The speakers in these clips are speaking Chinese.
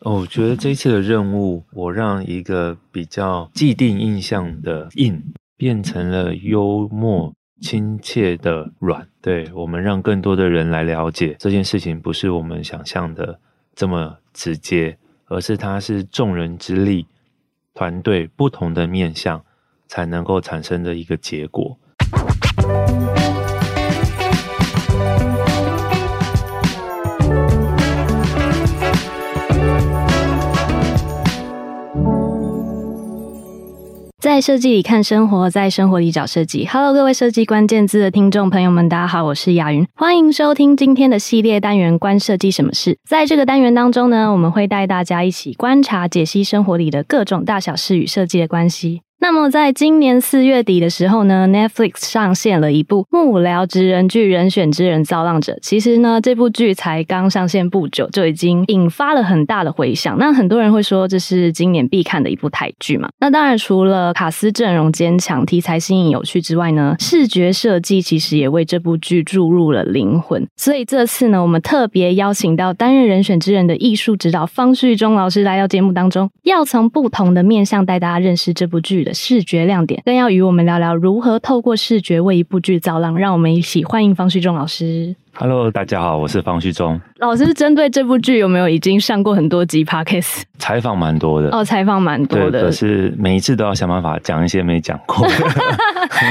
哦，我觉得这次的任务，我让一个比较既定印象的硬变成了幽默、亲切的软。对，我们让更多的人来了解这件事情，不是我们想象的这么直接，而是它是众人之力、团队不同的面向才能够产生的一个结果。在设计里看生活，在生活里找设计。Hello，各位设计关键字的听众朋友们，大家好，我是雅云，欢迎收听今天的系列单元《关设计什么事》。在这个单元当中呢，我们会带大家一起观察、解析生活里的各种大小事与设计的关系。那么，在今年四月底的时候呢，Netflix 上线了一部幕僚职人剧《人选之人造浪者》。其实呢，这部剧才刚上线不久，就已经引发了很大的回响。那很多人会说，这是今年必看的一部台剧嘛？那当然，除了卡司阵容坚强、题材新颖有趣之外呢，视觉设计其实也为这部剧注入了灵魂。所以这次呢，我们特别邀请到担任《人选之人》的艺术指导方旭中老师来到节目当中，要从不同的面向带大家认识这部剧的。视觉亮点，更要与我们聊聊如何透过视觉为一部剧造浪。让我们一起欢迎方旭中老师。Hello，大家好，我是方旭中老师。针对这部剧，有没有已经上过很多集 Podcast？采访蛮多的哦，采访蛮多的。可是每一次都要想办法讲一些没讲过的。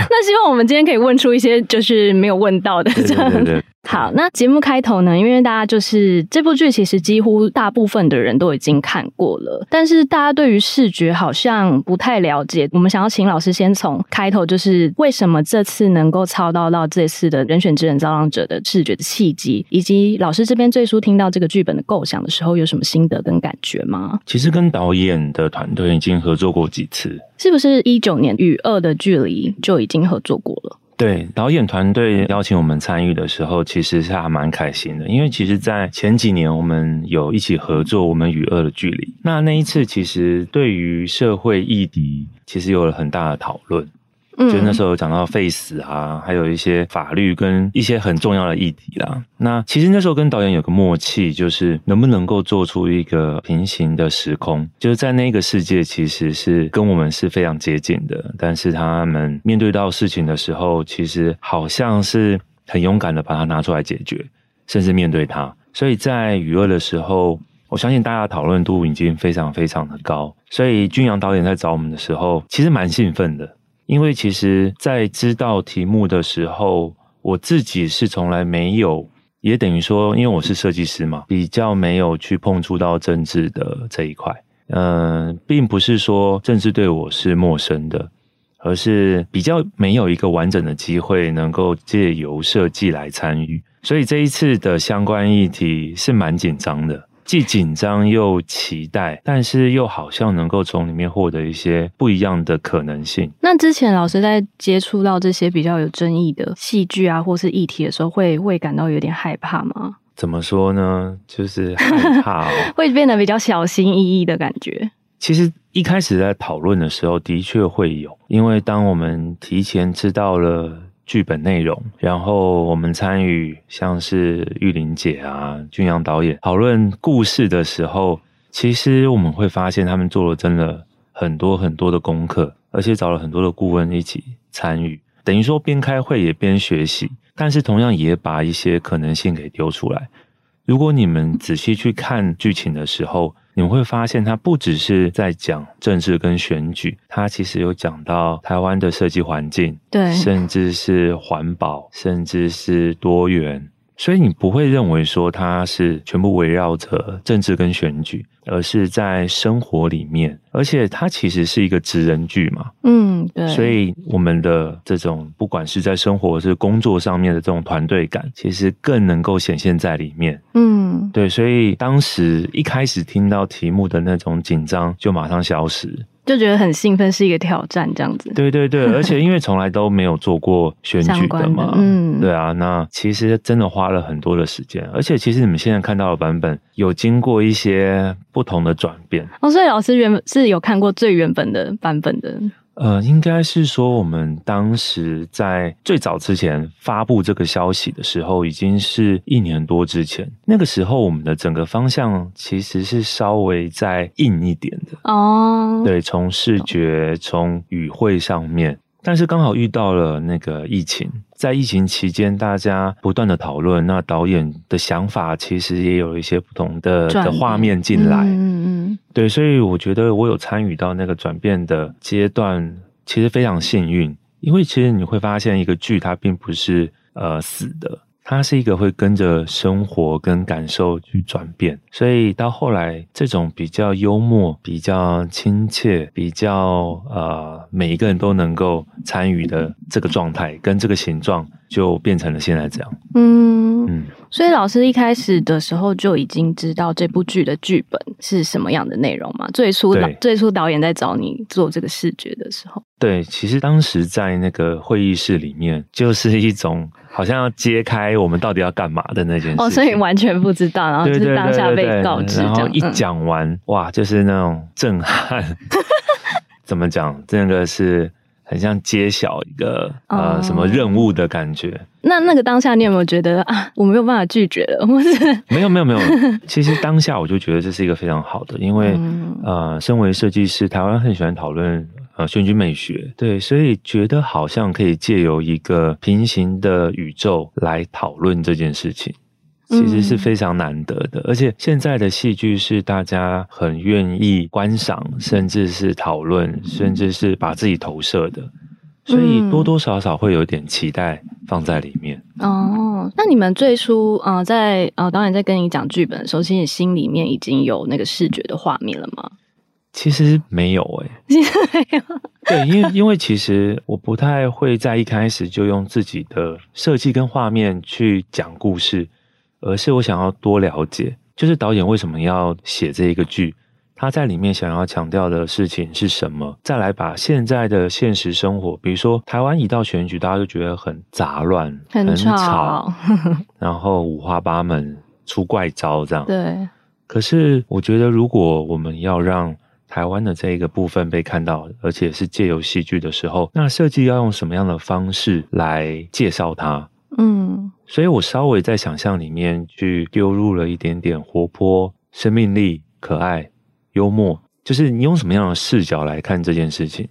那希望我们今天可以问出一些就是没有问到的。对对对对。好，那节目开头呢，因为大家就是这部剧，其实几乎大部分的人都已经看过了，但是大家对于视觉好像不太了解。我们想要请老师先从开头，就是为什么这次能够操刀到这次的人选之人造浪者的视觉的契机，以及老师这边最初听到这个剧本的构想的时候，有什么心得跟感觉吗？其实跟导演的团队已经合作过几次，是不是一九年《与二的距离》就已经合作过了？对，导演团队邀请我们参与的时候，其实是还蛮开心的，因为其实，在前几年我们有一起合作，我们与恶的距离。那那一次，其实对于社会议题，其实有了很大的讨论。就那时候讲到废死啊，还有一些法律跟一些很重要的议题啦。那其实那时候跟导演有个默契，就是能不能够做出一个平行的时空，就是在那个世界其实是跟我们是非常接近的，但是他们面对到事情的时候，其实好像是很勇敢的把它拿出来解决，甚至面对它。所以在娱乐的时候，我相信大家讨论度已经非常非常的高。所以君阳导演在找我们的时候，其实蛮兴奋的。因为其实，在知道题目的时候，我自己是从来没有，也等于说，因为我是设计师嘛，比较没有去碰触到政治的这一块。嗯，并不是说政治对我是陌生的，而是比较没有一个完整的机会能够借由设计来参与，所以这一次的相关议题是蛮紧张的。既紧张又期待，但是又好像能够从里面获得一些不一样的可能性。那之前老师在接触到这些比较有争议的戏剧啊，或是议题的时候，会会感到有点害怕吗？怎么说呢？就是害怕哦，会变得比较小心翼翼的感觉。其实一开始在讨论的时候，的确会有，因为当我们提前知道了。剧本内容，然后我们参与像是玉玲姐啊、俊阳导演讨论故事的时候，其实我们会发现他们做了真的很多很多的功课，而且找了很多的顾问一起参与，等于说边开会也边学习，但是同样也把一些可能性给丢出来。如果你们仔细去看剧情的时候，你们会发现，它不只是在讲政治跟选举，它其实有讲到台湾的设计环境，对，甚至是环保，甚至是多元所以你不会认为说它是全部围绕着政治跟选举，而是在生活里面，而且它其实是一个职人剧嘛。嗯，对。所以我们的这种不管是在生活或是工作上面的这种团队感，其实更能够显现在里面。嗯，对。所以当时一开始听到题目的那种紧张，就马上消失。就觉得很兴奋，是一个挑战，这样子。对对对，而且因为从来都没有做过选举的嘛，的嗯，对啊，那其实真的花了很多的时间，而且其实你们现在看到的版本有经过一些不同的转变。哦，所以老师原本是有看过最原本的版本的。呃，应该是说，我们当时在最早之前发布这个消息的时候，已经是一年多之前。那个时候，我们的整个方向其实是稍微再硬一点的哦。对，从视觉、从语汇上面，但是刚好遇到了那个疫情，在疫情期间，大家不断的讨论，那导演的想法其实也有一些不同的的画面进来。嗯嗯。对，所以我觉得我有参与到那个转变的阶段，其实非常幸运，因为其实你会发现，一个剧它并不是呃死的，它是一个会跟着生活跟感受去转变，所以到后来这种比较幽默、比较亲切、比较呃每一个人都能够参与的这个状态跟这个形状，就变成了现在这样。嗯嗯。所以老师一开始的时候就已经知道这部剧的剧本是什么样的内容吗？最初导最初导演在找你做这个视觉的时候，对，其实当时在那个会议室里面，就是一种好像要揭开我们到底要干嘛的那件事。哦，所以完全不知道，然后就是当下被告知，然后一讲完，嗯、哇，就是那种震撼。怎么讲？这个是。很像揭晓一个呃什么任务的感觉。哦、那那个当下，你有没有觉得啊，我没有办法拒绝了？或是没有没有没有。其实当下我就觉得这是一个非常好的，因为、嗯、呃，身为设计师，台湾很喜欢讨论呃选举美学，对，所以觉得好像可以借由一个平行的宇宙来讨论这件事情。其实是非常难得的，而且现在的戏剧是大家很愿意观赏，甚至是讨论，甚至是把自己投射的，所以多多少少会有点期待放在里面。哦，那你们最初呃，在呃导演在跟你讲剧本的时候，其实你心里面已经有那个视觉的画面了吗？其实没有诶、欸，其实没有。对，因为因为其实我不太会在一开始就用自己的设计跟画面去讲故事。而是我想要多了解，就是导演为什么要写这一个剧，他在里面想要强调的事情是什么？再来把现在的现实生活，比如说台湾一到选举，大家就觉得很杂乱、很吵，很 吵然后五花八门、出怪招这样。对。可是我觉得，如果我们要让台湾的这一个部分被看到，而且是借由戏剧的时候，那设计要用什么样的方式来介绍它？嗯。所以我稍微在想象里面去丢入了一点点活泼、生命力、可爱、幽默，就是你用什么样的视角来看这件事情？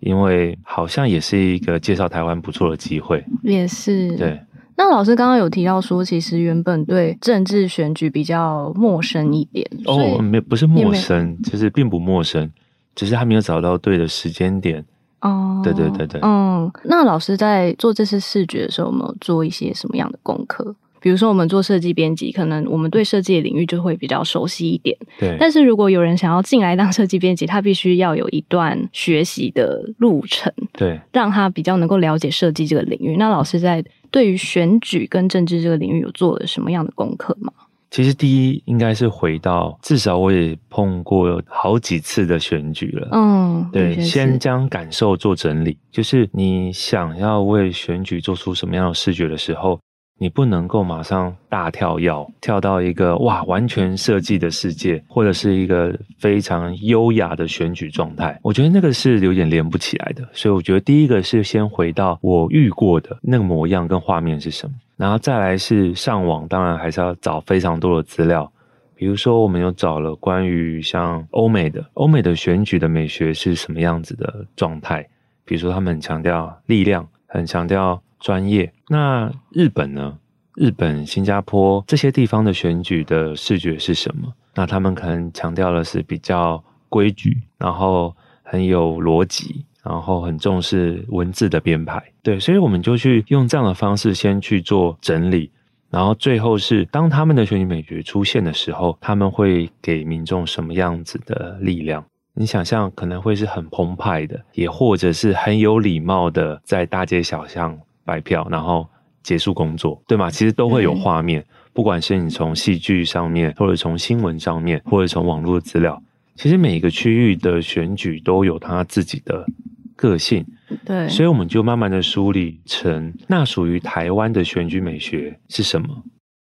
因为好像也是一个介绍台湾不错的机会。也是。对。那老师刚刚有提到说，其实原本对政治选举比较陌生一点。哦，没，不是陌生，其实并不陌生，只是还没有找到对的时间点。哦，对对对对，嗯，那老师在做这次视觉的时候，有没有做一些什么样的功课？比如说，我们做设计编辑，可能我们对设计的领域就会比较熟悉一点。对，但是如果有人想要进来当设计编辑，他必须要有一段学习的路程，对，让他比较能够了解设计这个领域。那老师在对于选举跟政治这个领域有做了什么样的功课吗？其实第一应该是回到，至少我也碰过好几次的选举了。嗯，对，先将感受做整理，就是你想要为选举做出什么样的视觉的时候，你不能够马上大跳跃，跳到一个哇完全设计的世界，或者是一个非常优雅的选举状态。我觉得那个是有点连不起来的，所以我觉得第一个是先回到我遇过的那个模样跟画面是什么。然后再来是上网，当然还是要找非常多的资料。比如说，我们有找了关于像欧美的欧美的选举的美学是什么样子的状态。比如说，他们很强调力量，很强调专业。那日本呢？日本、新加坡这些地方的选举的视觉是什么？那他们可能强调的是比较规矩，然后很有逻辑。然后很重视文字的编排，对，所以我们就去用这样的方式先去做整理，然后最后是当他们的选举美学出现的时候，他们会给民众什么样子的力量？你想象可能会是很澎湃的，也或者是很有礼貌的，在大街小巷摆票，然后结束工作，对吗？其实都会有画面，不管是你从戏剧上面，或者从新闻上面，或者从网络的资料，其实每一个区域的选举都有它自己的个性。对，所以我们就慢慢的梳理成那属于台湾的选举美学是什么。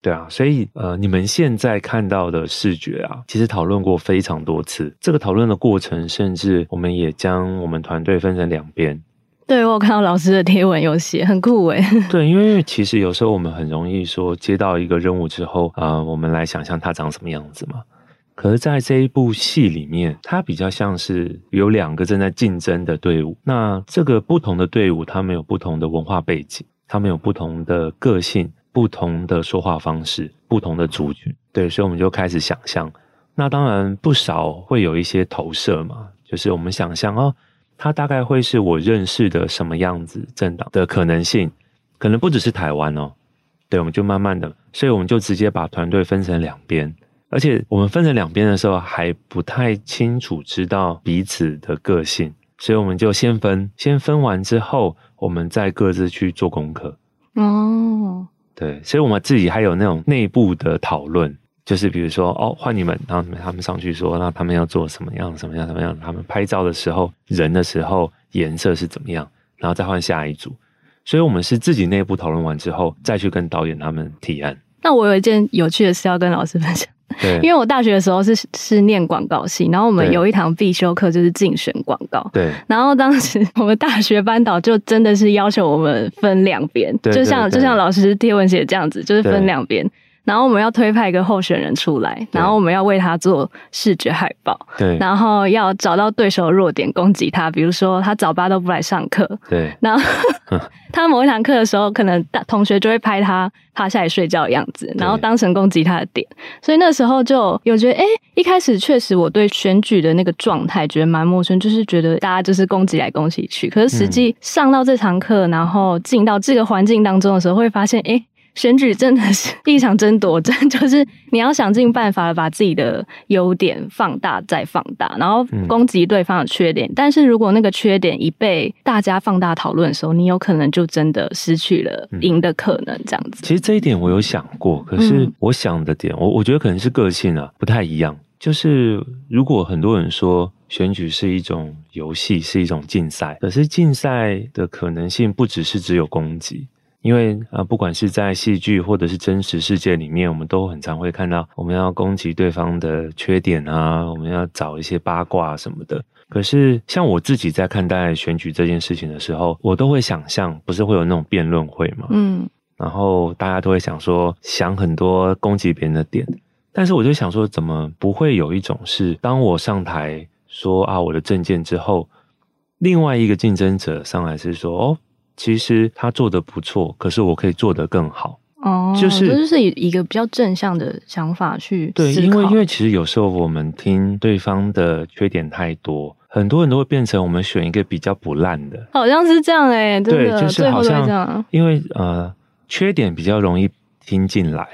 对啊，所以呃，你们现在看到的视觉啊，其实讨论过非常多次。这个讨论的过程，甚至我们也将我们团队分成两边。对，我有看到老师的贴文有写，很酷诶。对，因为其实有时候我们很容易说，接到一个任务之后，啊、我们来想象它长什么样子嘛。可是在这一部戏里面，它比较像是有两个正在竞争的队伍。那这个不同的队伍，他们有不同的文化背景，他们有不同的个性。不同的说话方式，不同的族群，对，所以我们就开始想象。那当然不少会有一些投射嘛，就是我们想象哦，它大概会是我认识的什么样子政党的可能性，可能不只是台湾哦。对，我们就慢慢的，所以我们就直接把团队分成两边，而且我们分成两边的时候还不太清楚知道彼此的个性，所以我们就先分，先分完之后，我们再各自去做功课。哦。对，所以我们自己还有那种内部的讨论，就是比如说，哦，换你们，然后他们上去说，那他们要做什么样，什么样，什么样？他们拍照的时候，人的时候，颜色是怎么样？然后再换下一组。所以我们是自己内部讨论完之后，再去跟导演他们提案。那我有一件有趣的事要跟老师分享。对，因为我大学的时候是是念广告系，然后我们有一堂必修课就是竞选广告。对，然后当时我们大学班导就真的是要求我们分两边，就像就像老师贴文写这样子，就是分两边。然后我们要推派一个候选人出来，然后我们要为他做视觉海报，对，然后要找到对手的弱点攻击他，比如说他早八都不来上课，对，然后 他某一堂课的时候，可能大同学就会拍他趴下来睡觉的样子，然后当成攻击他的点，所以那时候就有觉得，哎，一开始确实我对选举的那个状态觉得蛮陌生，就是觉得大家就是攻击来攻击去，可是实际上到这堂课，然后进到这个环境当中的时候，会发现，哎。选举真的是一场争夺战，就是你要想尽办法把自己的优点放大再放大，然后攻击对方的缺点。嗯、但是如果那个缺点一被大家放大讨论的时候，你有可能就真的失去了赢的可能。这样子、嗯，其实这一点我有想过，可是我想的点，我我觉得可能是个性啊不太一样。就是如果很多人说选举是一种游戏，是一种竞赛，可是竞赛的可能性不只是只有攻击。因为啊，不管是在戏剧或者是真实世界里面，我们都很常会看到，我们要攻击对方的缺点啊，我们要找一些八卦什么的。可是，像我自己在看待选举这件事情的时候，我都会想象，不是会有那种辩论会嘛？嗯，然后大家都会想说，想很多攻击别人的点。但是我就想说，怎么不会有一种是，当我上台说啊我的政见之后，另外一个竞争者上来是说，哦。其实他做的不错，可是我可以做得更好。哦，就是就是以一个比较正向的想法去对，因为因为其实有时候我们听对方的缺点太多，很多人都会变成我们选一个比较不烂的，好像是这样哎、欸，对，就是好像因为呃缺点比较容易听进来，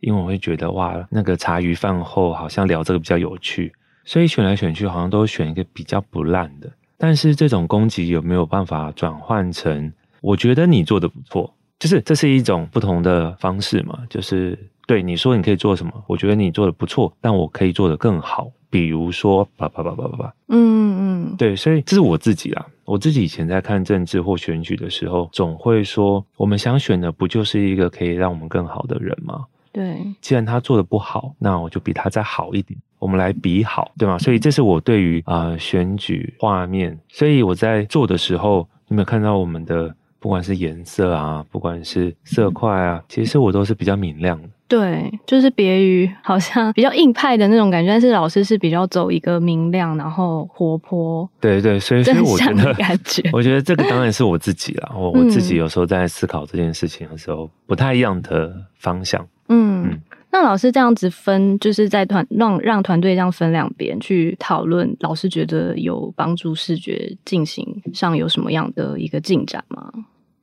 因为我会觉得哇，那个茶余饭后好像聊这个比较有趣，所以选来选去好像都选一个比较不烂的。但是这种攻击有没有办法转换成？我觉得你做的不错，就是这是一种不同的方式嘛。就是对你说你可以做什么，我觉得你做的不错，但我可以做的更好。比如说，叭叭叭叭叭叭，嗯嗯，对，所以这是我自己啦。我自己以前在看政治或选举的时候，总会说，我们想选的不就是一个可以让我们更好的人吗？对，既然他做的不好，那我就比他再好一点，我们来比好，对吗？所以这是我对于啊、呃、选举画面，所以我在做的时候，有没有看到我们的？不管是颜色啊，不管是色块啊，其实我都是比较明亮的。对，就是别于好像比较硬派的那种感觉，但是老师是比较走一个明亮，然后活泼。对对，所以所以我觉得，感觉我觉得这个当然是我自己了。我我自己有时候在思考这件事情的时候，不太一样的方向。嗯。嗯那老师这样子分，就是在团让让团队这样分两边去讨论，老师觉得有帮助视觉进行上有什么样的一个进展吗？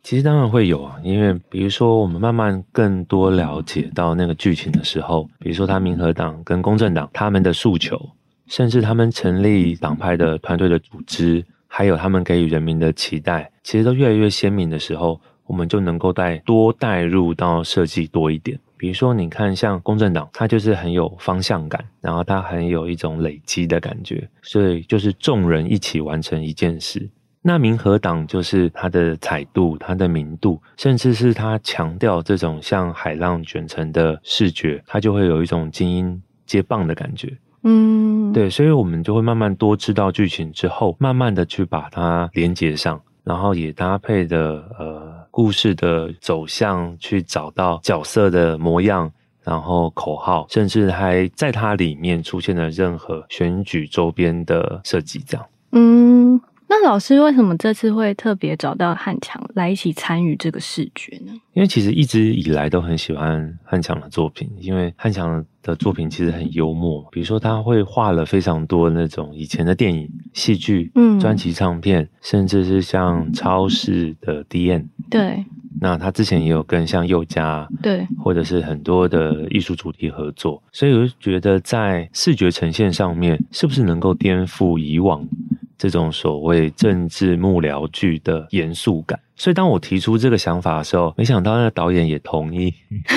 其实当然会有啊，因为比如说我们慢慢更多了解到那个剧情的时候，比如说他民和党跟公正党他们的诉求，甚至他们成立党派的团队的组织，还有他们给予人民的期待，其实都越来越鲜明的时候，我们就能够带多带入到设计多一点。比如说，你看像公正党，它就是很有方向感，然后它很有一种累积的感觉，所以就是众人一起完成一件事。那民和党就是它的彩度、它的明度，甚至是它强调这种像海浪卷成的视觉，它就会有一种精英接棒的感觉。嗯，对，所以我们就会慢慢多知道剧情之后，慢慢的去把它连接上，然后也搭配的呃故事的走向，去找到角色的模样，然后口号，甚至还在它里面出现了任何选举周边的设计，这样。嗯。那老师为什么这次会特别找到汉强来一起参与这个视觉呢？因为其实一直以来都很喜欢汉强的作品，因为汉强的作品其实很幽默。比如说他会画了非常多那种以前的电影、戏剧、嗯，专辑唱片，甚至是像超市的 D N。对。那他之前也有跟像宥嘉，对，或者是很多的艺术主题合作，所以我就觉得在视觉呈现上面，是不是能够颠覆以往？这种所谓政治幕僚剧的严肃感，所以当我提出这个想法的时候，没想到那个导演也同意。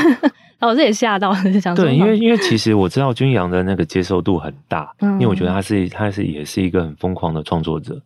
老师也吓到了，想说对，因为因为其实我知道君阳的那个接受度很大，嗯，因为我觉得他是他是也是一个很疯狂的创作者，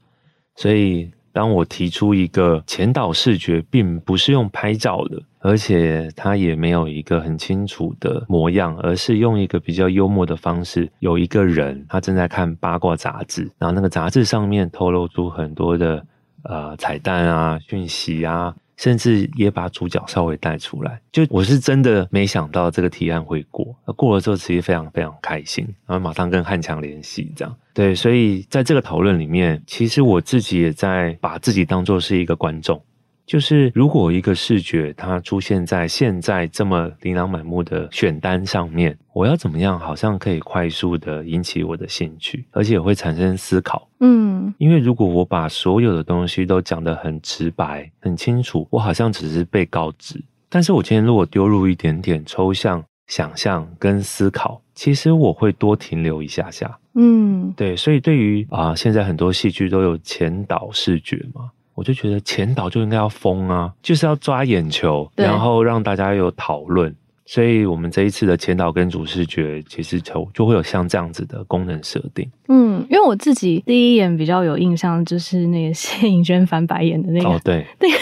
所以。当我提出一个前导视觉，并不是用拍照的，而且它也没有一个很清楚的模样，而是用一个比较幽默的方式，有一个人他正在看八卦杂志，然后那个杂志上面透露出很多的呃彩蛋啊、讯息啊。甚至也把主角稍微带出来，就我是真的没想到这个提案会过，那过了之后其实非常非常开心，然后马上跟汉强联系，这样对，所以在这个讨论里面，其实我自己也在把自己当做是一个观众。就是如果一个视觉它出现在现在这么琳琅满目的选单上面，我要怎么样好像可以快速的引起我的兴趣，而且也会产生思考。嗯，因为如果我把所有的东西都讲得很直白、很清楚，我好像只是被告知。但是我今天如果丢入一点点抽象想象跟思考，其实我会多停留一下下。嗯，对，所以对于啊、呃，现在很多戏剧都有前导视觉嘛。我就觉得前导就应该要疯啊，就是要抓眼球，然后让大家有讨论。所以我们这一次的前导跟主视觉，其实就就会有像这样子的功能设定。嗯，因为我自己第一眼比较有印象，就是那个谢颖萱翻白眼的那个，哦，对，那个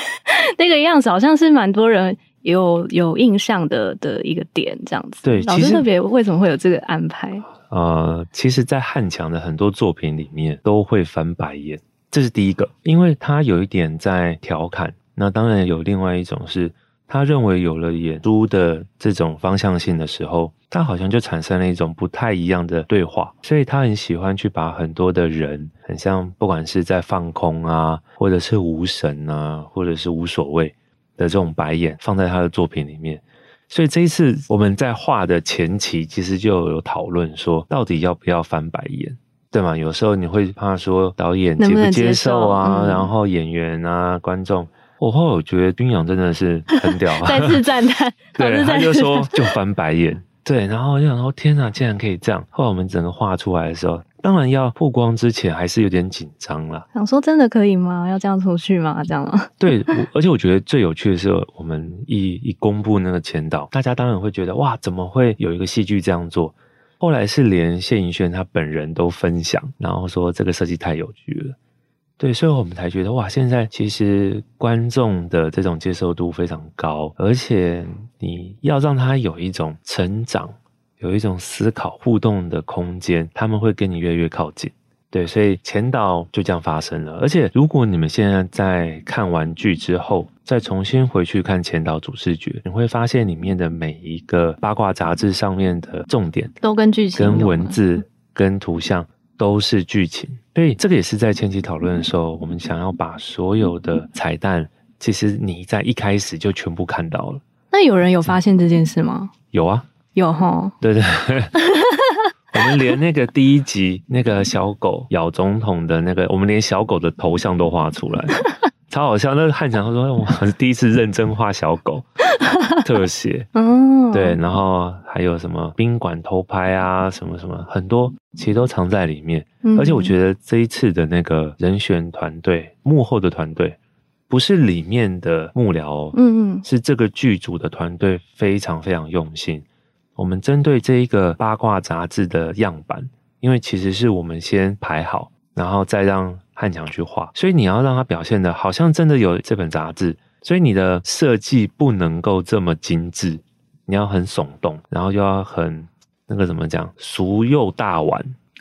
那个样子，好像是蛮多人有有印象的的一个点，这样子。对，老师特别为什么会有这个安排？呃，其实，在汉强的很多作品里面都会翻白眼。这是第一个，因为他有一点在调侃。那当然有另外一种是，他认为有了演出的这种方向性的时候，他好像就产生了一种不太一样的对话。所以他很喜欢去把很多的人，很像不管是在放空啊，或者是无神啊，或者是无所谓的这种白眼，放在他的作品里面。所以这一次我们在画的前期，其实就有讨论说，到底要不要翻白眼。对吗？有时候你会怕说导演接不接受啊，能能嗯、然后演员啊、观众。我后来我觉得君阳真的是很屌啊，再次赞叹。对，他就说就翻白眼。对，然后我就想说天哪，竟然可以这样。后来我们整个画出来的时候，当然要曝光之前还是有点紧张啦。想说真的可以吗？要这样出去吗？这样吗？对，而且我觉得最有趣的是，我们一一公布那个前导，大家当然会觉得哇，怎么会有一个戏剧这样做？后来是连谢盈萱他本人都分享，然后说这个设计太有趣了，对，所以我们才觉得哇，现在其实观众的这种接受度非常高，而且你要让他有一种成长、有一种思考、互动的空间，他们会跟你越来越靠近。对，所以前导就这样发生了。而且，如果你们现在在看完剧之后，再重新回去看前导主视觉，你会发现里面的每一个八卦杂志上面的重点，都跟剧情、跟文字、跟图像都是剧情。所以，这个也是在前期讨论的时候，我们想要把所有的彩蛋，其实你在一开始就全部看到了。那有人有发现这件事吗？有啊，有哈。对对。我们连那个第一集那个小狗咬总统的那个，我们连小狗的头像都画出来，超好笑。那个汉强他说我是第一次认真画小狗 特写，哦，对，然后还有什么宾馆偷拍啊，什么什么，很多其实都藏在里面。嗯、而且我觉得这一次的那个人选团队，幕后的团队，不是里面的幕僚哦，嗯嗯，是这个剧组的团队非常非常用心。我们针对这一个八卦杂志的样板，因为其实是我们先排好，然后再让汉强去画，所以你要让他表现的好像真的有这本杂志，所以你的设计不能够这么精致，你要很耸动，然后又要很那个怎么讲，俗又大碗，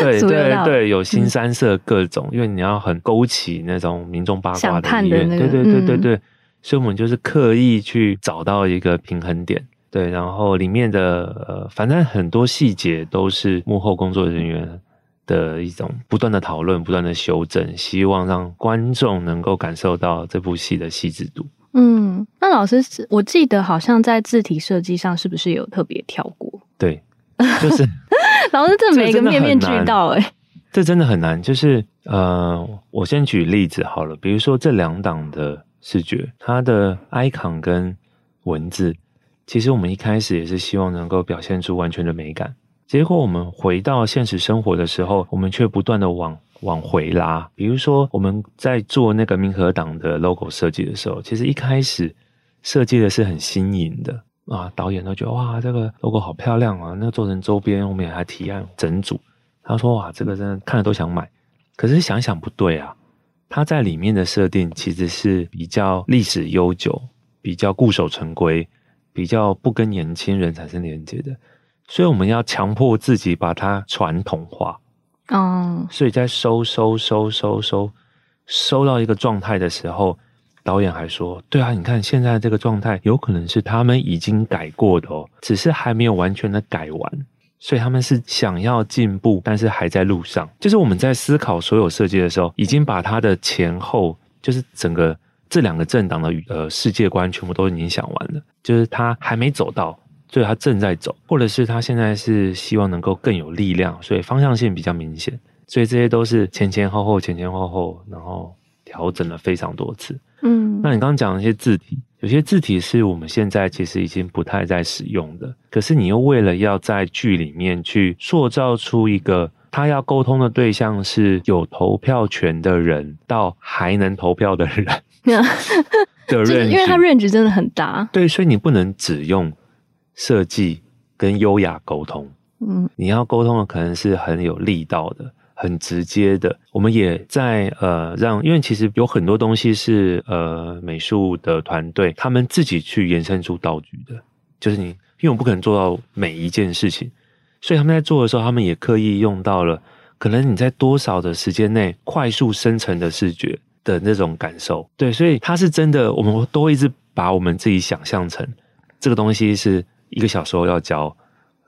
对对对，有新三色各种，嗯、因为你要很勾起那种民众八卦的意愿，那。个、对对对对对，嗯、所以我们就是刻意去找到一个平衡点。对，然后里面的呃，反正很多细节都是幕后工作人员的一种不断的讨论、不断的修正，希望让观众能够感受到这部戏的细致度。嗯，那老师，我记得好像在字体设计上是不是有特别挑过？对，就是 老师这每个面面俱到哎，这真的很难。就是呃，我先举例子好了，比如说这两档的视觉，它的 icon 跟文字。其实我们一开始也是希望能够表现出完全的美感，结果我们回到现实生活的时候，我们却不断的往往回拉。比如说我们在做那个民和党的 logo 设计的时候，其实一开始设计的是很新颖的啊，导演都觉得哇，这个 logo 好漂亮啊，那做成周边，我们也还提案整组。他说哇，这个真的看了都想买。可是想想不对啊，它在里面的设定其实是比较历史悠久，比较固守成规。比较不跟年轻人产生连接的，所以我们要强迫自己把它传统化。哦，所以在收收收收收收到一个状态的时候，导演还说：“对啊，你看现在这个状态，有可能是他们已经改过的哦，只是还没有完全的改完。所以他们是想要进步，但是还在路上。就是我们在思考所有设计的时候，已经把它的前后，就是整个。”这两个政党的呃世界观全部都已经想完了，就是他还没走到，所以他正在走，或者是他现在是希望能够更有力量，所以方向性比较明显，所以这些都是前前后后、前前后后，然后调整了非常多次。嗯，那你刚刚讲的一些字体，有些字体是我们现在其实已经不太在使用的，可是你又为了要在剧里面去塑造出一个。他要沟通的对象是有投票权的人到还能投票的人的 range，因为他 range 真的很大。对，所以你不能只用设计跟优雅沟通。嗯，你要沟通的可能是很有力道的、很直接的。我们也在呃让，因为其实有很多东西是呃美术的团队他们自己去延伸出道具的，就是你，因为我不可能做到每一件事情。所以他们在做的时候，他们也刻意用到了可能你在多少的时间内快速生成的视觉的那种感受。对，所以它是真的，我们都会一直把我们自己想象成这个东西是一个小时后要交，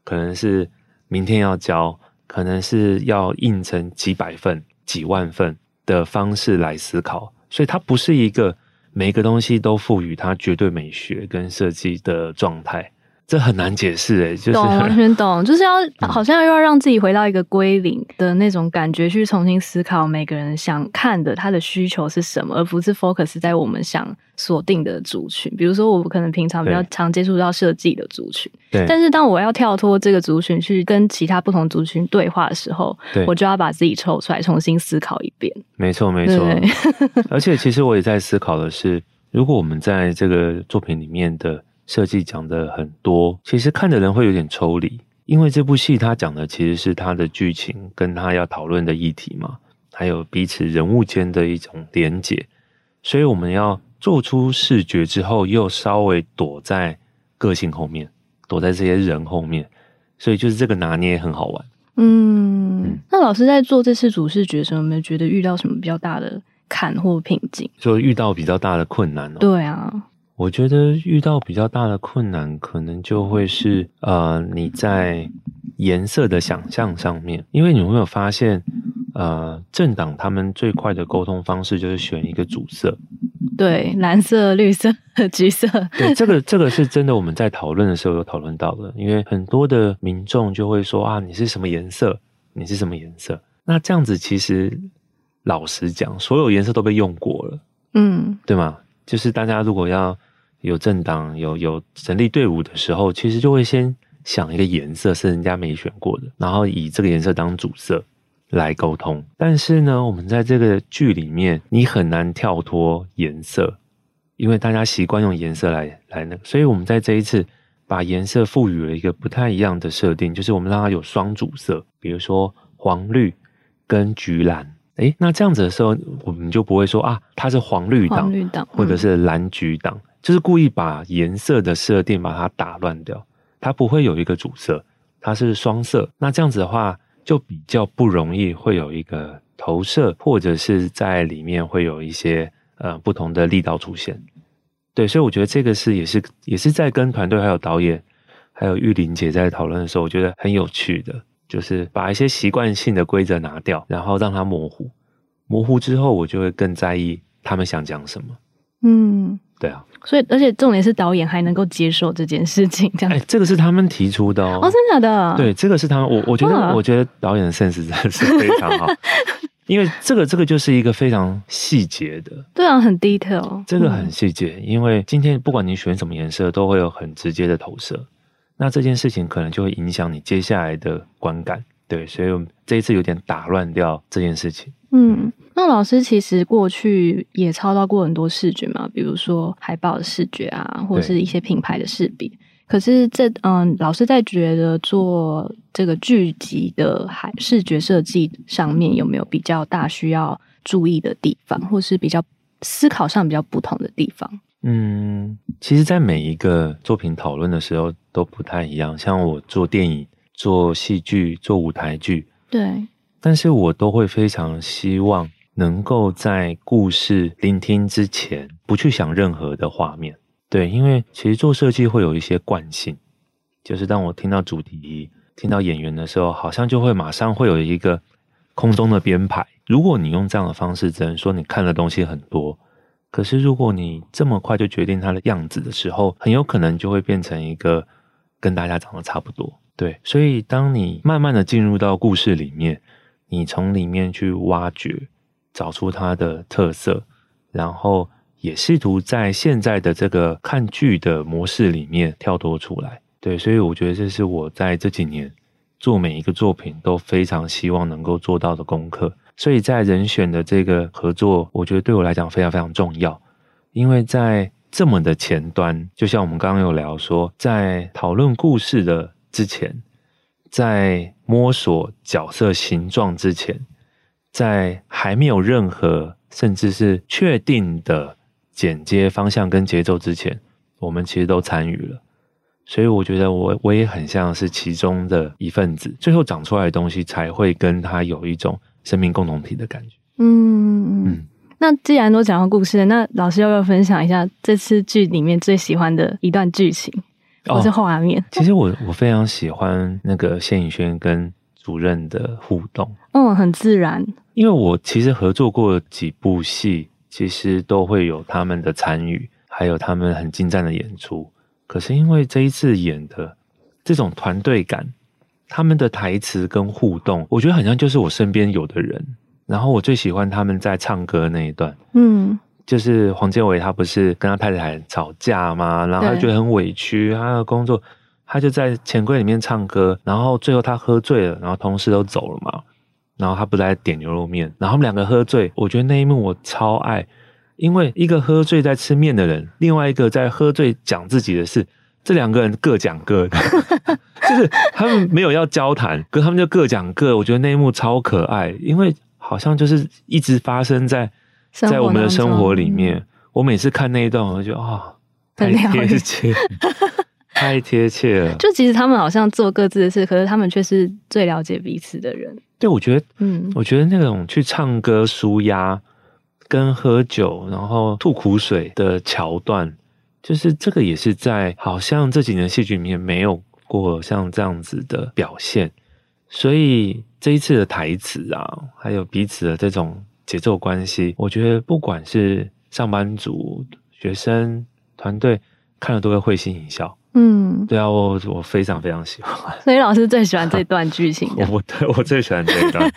可能是明天要交，可能是要印成几百份、几万份的方式来思考。所以它不是一个每一个东西都赋予它绝对美学跟设计的状态。这很难解释诶，就是懂，完全懂，就是要好像又要让自己回到一个归零的那种感觉，去重新思考每个人想看的他的需求是什么，而不是 focus 在我们想锁定的族群。比如说，我可能平常比较常接触到设计的族群，对，但是当我要跳脱这个族群去跟其他不同族群对话的时候，对，我就要把自己抽出来重新思考一遍。没错，没错。而且，其实我也在思考的是，如果我们在这个作品里面的。设计讲的很多，其实看的人会有点抽离，因为这部戏它讲的其实是它的剧情跟它要讨论的议题嘛，还有彼此人物间的一种连结，所以我们要做出视觉之后，又稍微躲在个性后面，躲在这些人后面，所以就是这个拿捏很好玩。嗯，嗯，那老师在做这次主视觉的时候，有没有觉得遇到什么比较大的坎或瓶颈？就遇到比较大的困难哦。对啊。我觉得遇到比较大的困难，可能就会是呃，你在颜色的想象上面，因为你有没有发现，呃，政党他们最快的沟通方式就是选一个主色，对，蓝色、绿色、橘色，对，这个这个是真的，我们在讨论的时候有讨论到的，因为很多的民众就会说啊，你是什么颜色？你是什么颜色？那这样子其实老实讲，所有颜色都被用过了。嗯，对吗？就是大家如果要有政党、有有成立队伍的时候，其实就会先想一个颜色是人家没选过的，然后以这个颜色当主色来沟通。但是呢，我们在这个剧里面，你很难跳脱颜色，因为大家习惯用颜色来来那个，所以我们在这一次把颜色赋予了一个不太一样的设定，就是我们让它有双主色，比如说黄绿跟橘蓝。诶，那这样子的时候，我们就不会说啊，它是黄绿党，绿党或者是蓝橘党，嗯，就是故意把颜色的设定把它打乱掉，它不会有一个主色，它是双色。那这样子的话，就比较不容易会有一个投射，或者是在里面会有一些呃不同的力道出现。对，所以我觉得这个是也是也是在跟团队还有导演还有玉玲姐在讨论的时候，我觉得很有趣的。就是把一些习惯性的规则拿掉，然后让它模糊。模糊之后，我就会更在意他们想讲什么。嗯，对啊。所以，而且重点是导演还能够接受这件事情，这样。哎，这个是他们提出的哦。哦，真的假的？对，这个是他们。我我觉得，我觉得导演的 sense 真的是非常好，因为这个这个就是一个非常细节的。对啊，很 detail。这个很细节，嗯，因为今天不管你选什么颜色，都会有很直接的投射。那这件事情可能就会影响你接下来的观感，对，所以我们这一次有点打乱掉这件事情。嗯，那老师其实过去也操刀过很多视觉嘛，比如说海报的视觉啊，或者是一些品牌的识别。可是这嗯，老师在觉得做这个剧集的海视觉设计上面有没有比较大需要注意的地方，或是比较思考上比较不同的地方？嗯，其实，在每一个作品讨论的时候都不太一样。像我做电影、做戏剧、做舞台剧，对，但是我都会非常希望能够在故事聆听之前，不去想任何的画面。对，因为其实做设计会有一些惯性，就是当我听到主题、听到演员的时候，好像就会马上会有一个空中的编排。如果你用这样的方式，只能说你看的东西很多。可是，如果你这么快就决定它的样子的时候，很有可能就会变成一个跟大家长得差不多。对，所以当你慢慢的进入到故事里面，你从里面去挖掘，找出它的特色，然后也试图在现在的这个看剧的模式里面跳脱出来。对，所以我觉得这是我在这几年做每一个作品都非常希望能够做到的功课。所以在人选的这个合作，我觉得对我来讲非常非常重要，因为在这么的前端，就像我们刚刚有聊说，在讨论故事的之前，在摸索角色形状之前，在还没有任何甚至是确定的剪接方向跟节奏之前，我们其实都参与了。所以我觉得我我也很像是其中的一份子，最后长出来的东西才会跟他有一种。生命共同体的感觉。嗯嗯，嗯那既然都讲到故事了，那老师要不要分享一下这次剧里面最喜欢的一段剧情，或是画面？哦，其实我我非常喜欢那个谢颖轩跟主任的互动。嗯，很自然。因为我其实合作过几部戏，其实都会有他们的参与，还有他们很精湛的演出。可是因为这一次演的这种团队感。他们的台词跟互动，我觉得好像就是我身边有的人。然后我最喜欢他们在唱歌那一段，嗯，就是黄建伟他不是跟他太太吵架嘛？然后他就觉得很委屈，他的工作，他就在钱柜里面唱歌，然后最后他喝醉了，然后同事都走了嘛，然后他不在点牛肉面，然后他们两个喝醉，我觉得那一幕我超爱，因为一个喝醉在吃面的人，另外一个在喝醉讲自己的事。这两个人各讲各的，就是他们没有要交谈，可他们就各讲各。我觉得那一幕超可爱，因为好像就是一直发生在在我们的生活里面。我每次看那一段，我就觉得啊，太贴切，太贴切了。就其实他们好像做各自的事，可是他们却是最了解彼此的人。对，我觉得，嗯，我觉得那种去唱歌舒压，跟喝酒，然后吐苦水的桥段。就是这个也是在好像这几年戏剧里面没有过像这样子的表现，所以这一次的台词啊，还有彼此的这种节奏关系，我觉得不管是上班族、学生、团队看了都会会心一笑。嗯，对啊，我我非常非常喜欢。所以老师最喜欢这段剧情。我我我最喜欢这一段。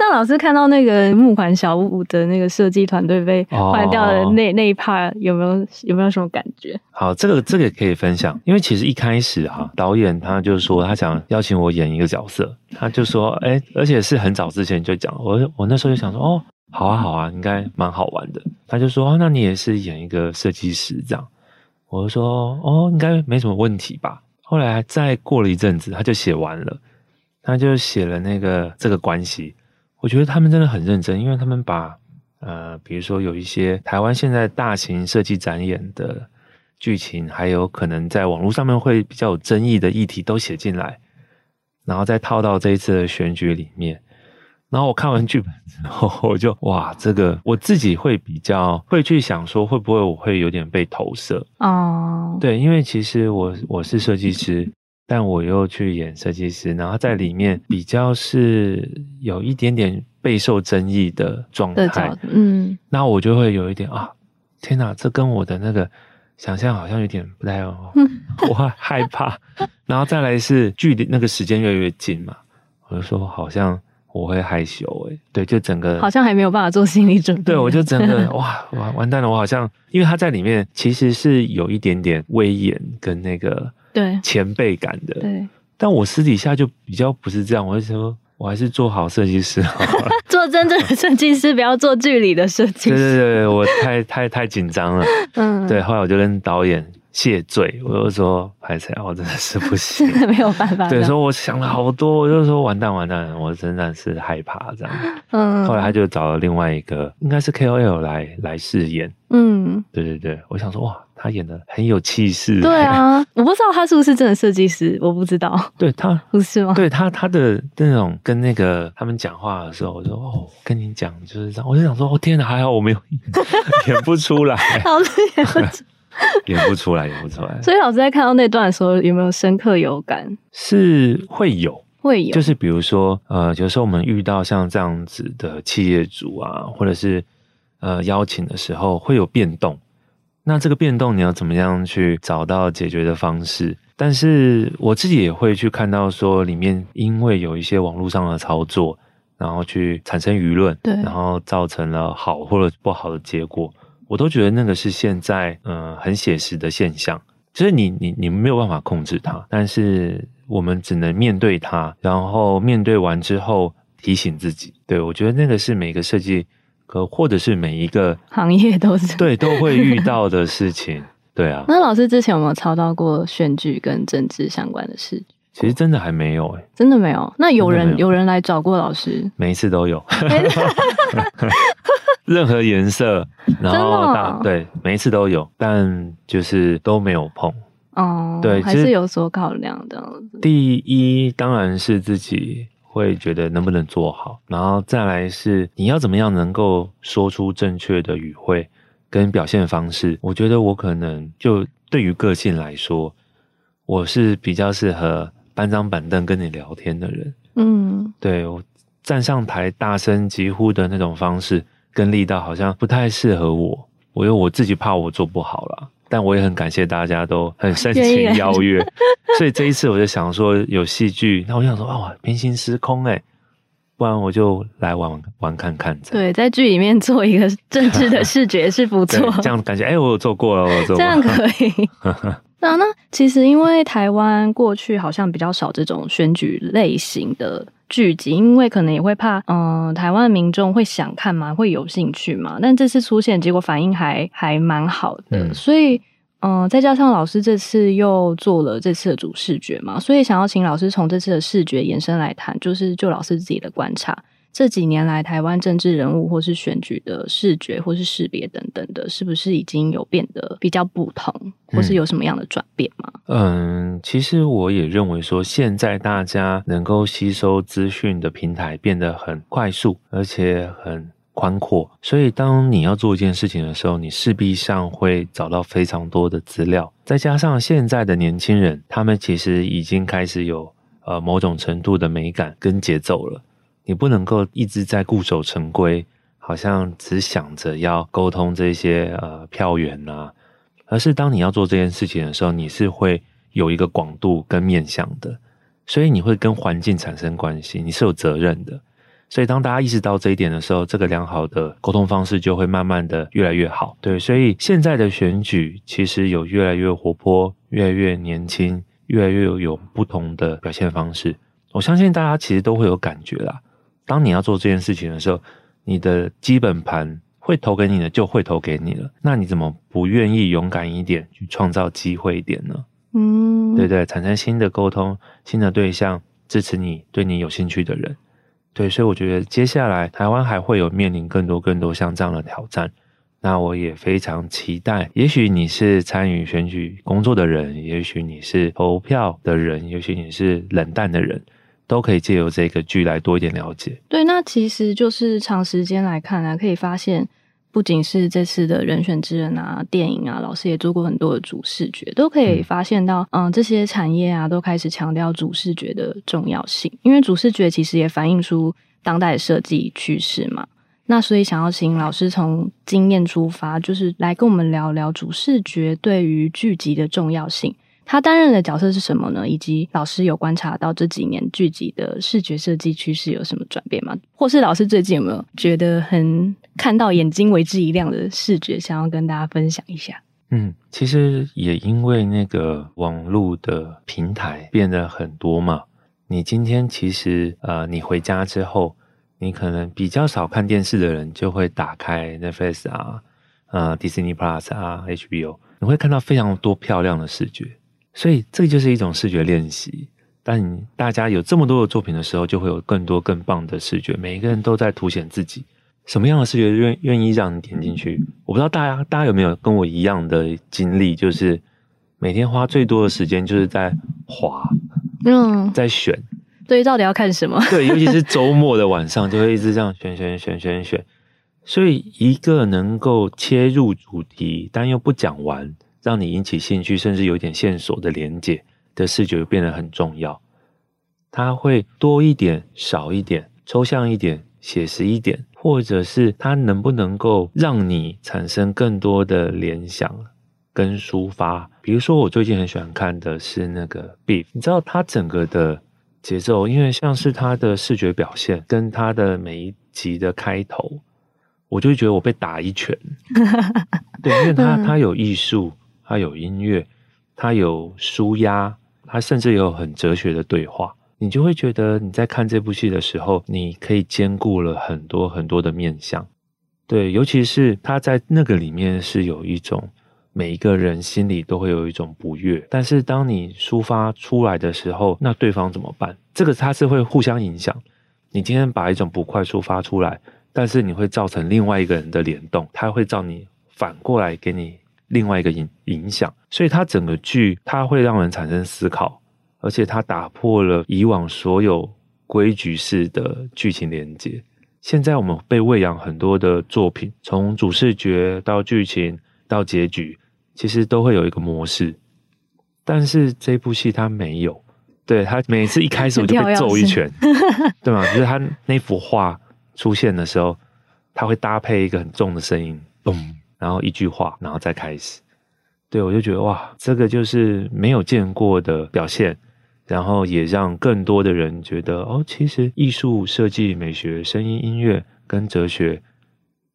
那那老师看到那个木环小屋的那个设计团队被换掉的那、哦、那一 part，有没有有没有什么感觉？好，这个这个可以分享，因为其实一开始哈，导演他就说他想邀请我演一个角色，他就说，哎、欸，而且是很早之前就讲，我我那时候就想说，哦，好啊好啊，应该蛮好玩的。他就说，那你也是演一个设计师这样，我就说，哦，应该没什么问题吧。后来再过了一阵子，他就写完了，他就写了那个这个关系。我觉得他们真的很认真，因为他们把呃，比如说有一些台湾现在大型设计展演的剧情，还有可能在网络上面会比较有争议的议题都写进来，然后再套到这一次的选举里面。然后我看完剧本之后，我就哇，这个我自己会比较会去想说，会不会我会有点被投射哦？对，因为其实我我是设计师，但我又去演设计师，然后在里面比较是有一点点备受争议的状态，嗯，那我就会有一点啊，天哪，这跟我的那个想象好像有点不太，我害怕。然后再来是距离那个时间越来越近嘛，我就说好像。我会害羞诶，对，就整个好像还没有办法做心理准备。对，我就整个 哇完完蛋了，我好像因为他在里面其实是有一点点威严跟那个对前辈感的，对。但我私底下就比较不是这样，我就说我还是做好设计师好了，做真正的设计师，不要做剧里的设计师。对 对对，我太太太紧张了，嗯，对。后来我就跟导演。谢罪，我就说拍谢，我真的是不行，真 的没有办法。对，说我想了好多，我就说完蛋完蛋，我真的是害怕这样。嗯，后来他就找了另外一个，应该是 KOL 来来饰演。嗯，对对对，我想说哇，他演的很有气势。对啊，我不知道他是不是真的设计师，我不知道。对他 不是吗？对他他的那种跟那个他们讲话的时候，我就说哦，跟你讲就是这样。我就想说，哦天哪，还好我没有演 不出来，老师演不出。演不出来，演不出来。所以老师在看到那段的时候，有没有深刻有感？是会有，会有。就是比如说，呃，有时候我们遇到像这样子的企业主啊，或者是呃邀请的时候，会有变动。那这个变动你要怎么样去找到解决的方式？但是我自己也会去看到说，里面因为有一些网络上的操作，然后去产生舆论，对，然后造成了好或者不好的结果。我都觉得那个是现在嗯、呃、很写实的现象，就是你你你没有办法控制它，但是我们只能面对它，然后面对完之后提醒自己。对，我觉得那个是每个设计和或者是每一个行业都是对都会遇到的 事情。对啊，那老师之前有没有操到过选举跟政治相关的事？其实真的还没有哎、欸，真的没有。那有人有，有人来找过老师？每一次都有。任何颜色，然后大、哦、对，每一次都有，但就是都没有碰。哦，对，还是有所考量的。第一，当然是自己会觉得能不能做好，然后再来是你要怎么样能够说出正确的语汇跟表现方式。我觉得我可能就对于个性来说，我是比较适合搬张板凳跟你聊天的人。嗯，对，我站上台大声疾呼的那种方式。跟力道好像不太适合我，我因为我自己怕我做不好啦，但我也很感谢大家都很盛情邀约，所以这一次我就想说有戏剧，那我想说哇，平行时空哎，不然我就来玩玩看看。对，在剧里面做一个政治的视觉是不错，这样感觉哎，我有做过了，我有做过，这样可以。那那其实因为台湾过去好像比较少这种选举类型的。剧集，因为可能也会怕，嗯、呃，台湾民众会想看嘛，会有兴趣嘛。但这次出现，结果反应还还蛮好的，嗯、所以，嗯、呃，再加上老师这次又做了这次的主视觉嘛，所以想要请老师从这次的视觉延伸来谈，就是就老师自己的观察。这几年来，台湾政治人物或是选举的视觉或是识别等等的，是不是已经有变得比较不同，或是有什么样的转变吗？嗯，其实我也认为说，现在大家能够吸收资讯的平台变得很快速，而且很宽阔。所以，当你要做一件事情的时候，你势必上会找到非常多的资料。再加上现在的年轻人，他们其实已经开始有呃某种程度的美感跟节奏了。你不能够一直在固守成规，好像只想着要沟通这些呃票源啊，而是当你要做这件事情的时候，你是会有一个广度跟面向的，所以你会跟环境产生关系，你是有责任的。所以当大家意识到这一点的时候，这个良好的沟通方式就会慢慢的越来越好。对，所以现在的选举其实有越来越活泼，越来越年轻，越来越有不同的表现方式。我相信大家其实都会有感觉啦。当你要做这件事情的时候，你的基本盘会投给你的就会投给你了。那你怎么不愿意勇敢一点去创造机会一点呢？嗯，对对，产生新的沟通，新的对象，支持你，对你有兴趣的人。对，所以我觉得接下来台湾还会有面临更多更多像这样的挑战。那我也非常期待，也许你是参与选举工作的人，也许你是投票的人，也许你是冷淡的人，都可以借由这个剧来多一点了解。对，那其实就是长时间来看啊，可以发现。不仅是这次的人选之人啊，电影啊，老师也做过很多的主视觉，都可以发现到，嗯，这些产业啊，都开始强调主视觉的重要性，因为主视觉其实也反映出当代设计趋势嘛。那所以想要请老师从经验出发，就是来跟我们聊聊主视觉对于剧集的重要性。他担任的角色是什么呢？以及老师有观察到这几年剧集的视觉设计趋势有什么转变吗？或是老师最近有没有觉得很看到眼睛为之一亮的视觉，想要跟大家分享一下？嗯，其实也因为那个网络的平台变得很多嘛，你今天其实呃，你回家之后，你可能比较少看电视的人，就会打开 Netflix 啊、呃、Disney Plus 啊、HBO，你会看到非常多漂亮的视觉。所以这就是一种视觉练习。当大家有这么多的作品的时候，就会有更多更棒的视觉。每一个人都在凸显自己，什么样的视觉愿愿意让你点进去？我不知道大家大家有没有跟我一样的经历，就是每天花最多的时间就是在滑，嗯，在选。对，到底要看什么？对，尤其是周末的晚上，就会一直这样选选选选选。所以，一个能够切入主题，但又不讲完。让你引起兴趣，甚至有点线索的连接的视觉变得很重要。它会多一点、少一点、抽象一点、写实一点，或者是它能不能够让你产生更多的联想跟抒发？比如说，我最近很喜欢看的是那个《Beef》，你知道它整个的节奏，因为像是它的视觉表现跟它的每一集的开头，我就会觉得我被打一拳。对，因为它它有艺术。它有音乐，它有舒压，它甚至有很哲学的对话，你就会觉得你在看这部戏的时候，你可以兼顾了很多很多的面相。对，尤其是他在那个里面是有一种每一个人心里都会有一种不悦，但是当你抒发出来的时候，那对方怎么办？这个他是会互相影响。你今天把一种不快抒发出来，但是你会造成另外一个人的联动，他会照你反过来给你。另外一个影影响，所以它整个剧它会让人产生思考，而且它打破了以往所有规矩式的剧情连接。现在我们被喂养很多的作品，从主视觉到剧情到结局，其实都会有一个模式，但是这部戏它没有，对，它每次一开始我就被揍一拳，对吗？就是它那幅画出现的时候，它会搭配一个很重的声音，嘣。然后一句话，然后再开始，对，我就觉得哇，这个就是没有见过的表现，然后也让更多的人觉得哦，其实艺术、设计、美学、声音、音乐跟哲学，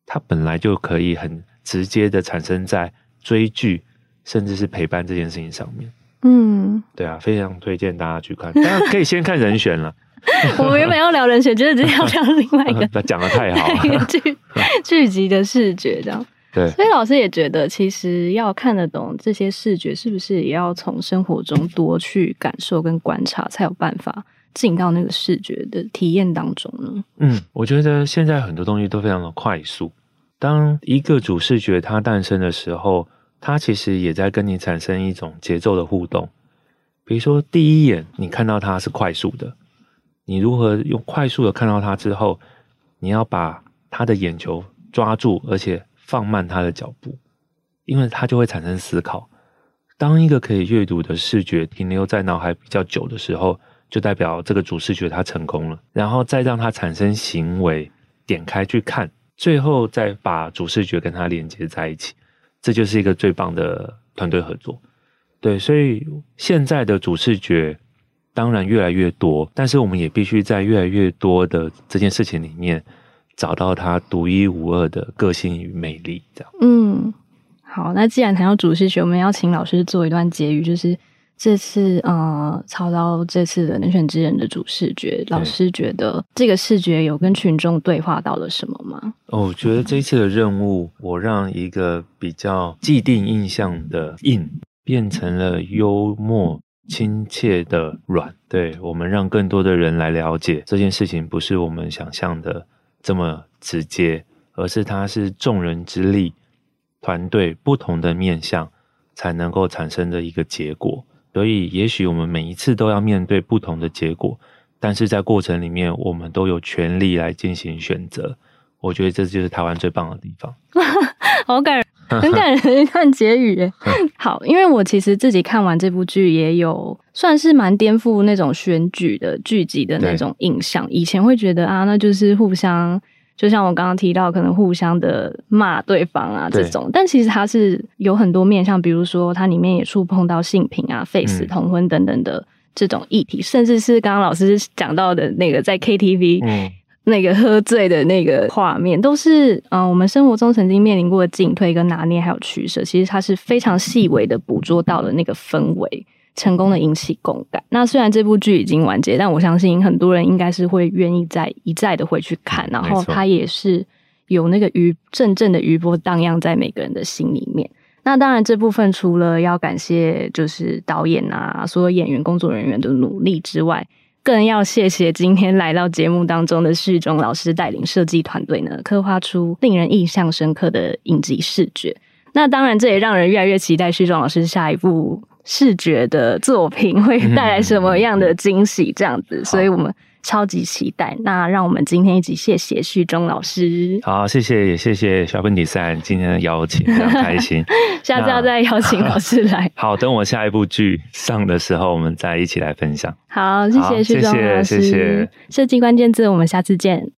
它本来就可以很直接的产生在追剧，甚至是陪伴这件事情上面。嗯，对啊，非常推荐大家去看，大家可以先看人选了。我们原本要聊人选，觉得今天要聊另外一个，讲的太好了，剧剧集的视觉这样。对，所以老师也觉得，其实要看得懂这些视觉，是不是也要从生活中多去感受跟观察，才有办法进到那个视觉的体验当中呢？嗯，我觉得现在很多东西都非常的快速。当一个主视觉它诞生的时候，它其实也在跟你产生一种节奏的互动。比如说，第一眼你看到它是快速的，你如何用快速的看到它之后，你要把它的眼球抓住，而且。放慢他的脚步，因为他就会产生思考。当一个可以阅读的视觉停留在脑海比较久的时候，就代表这个主视觉它成功了。然后再让它产生行为，点开去看，最后再把主视觉跟它连接在一起，这就是一个最棒的团队合作。对，所以现在的主视觉，当然越来越多，但是我们也必须在越来越多的这件事情里面找到他独一无二的个性与魅力。这样，嗯，好，那既然谈到主视觉，我们要请老师做一段结语，就是这次呃，操刀这次的人选之人的主视觉，老师觉得这个视觉有跟群众对话到了什么吗？哦，我觉得这一次的任务，我让一个比较既定印象的硬变成了幽默。亲切的软，对，我们让更多的人来了解这件事情，不是我们想象的这么直接，而是它是众人之力、团队不同的面向才能够产生的一个结果。所以，也许我们每一次都要面对不同的结果，但是在过程里面，我们都有权利来进行选择。我觉得这就是台湾最棒的地方。好感人。很感人的一段结语。好，因为我其实自己看完这部剧，也有算是蛮颠覆那种选举的剧集的那种印象。以前会觉得啊，那就是互相，就像我刚刚提到，可能互相的骂对方啊这种。但其实它是有很多面向，比如说它里面也触碰到性平啊、废死同婚等等的这种议题，嗯、甚至是刚刚老师讲到的那个在 KTV。嗯那个喝醉的那个画面，都是嗯、呃，我们生活中曾经面临过的进退跟拿捏，还有取舍。其实它是非常细微的捕捉到了那个氛围，成功的引起共感。那虽然这部剧已经完结，但我相信很多人应该是会愿意再一再的回去看。然后它也是有那个余阵阵的余波荡漾在每个人的心里面。那当然，这部分除了要感谢就是导演啊，所有演员、工作人员的努力之外。更要谢谢今天来到节目当中的旭中老师带领设计团队呢，刻画出令人印象深刻的影集视觉。那当然，这也让人越来越期待旭中老师下一部视觉的作品会带来什么样的惊喜。这样子，所以我们。超级期待！那让我们今天一起谢谢旭中老师。好，谢谢，也谢谢小问题三今天的邀请，非常开心。下次要再邀请老师来。好，等我下一部剧上的时候，我们再一起来分享。好，谢谢旭中老师。谢谢，谢谢。设计关键字，我们下次见。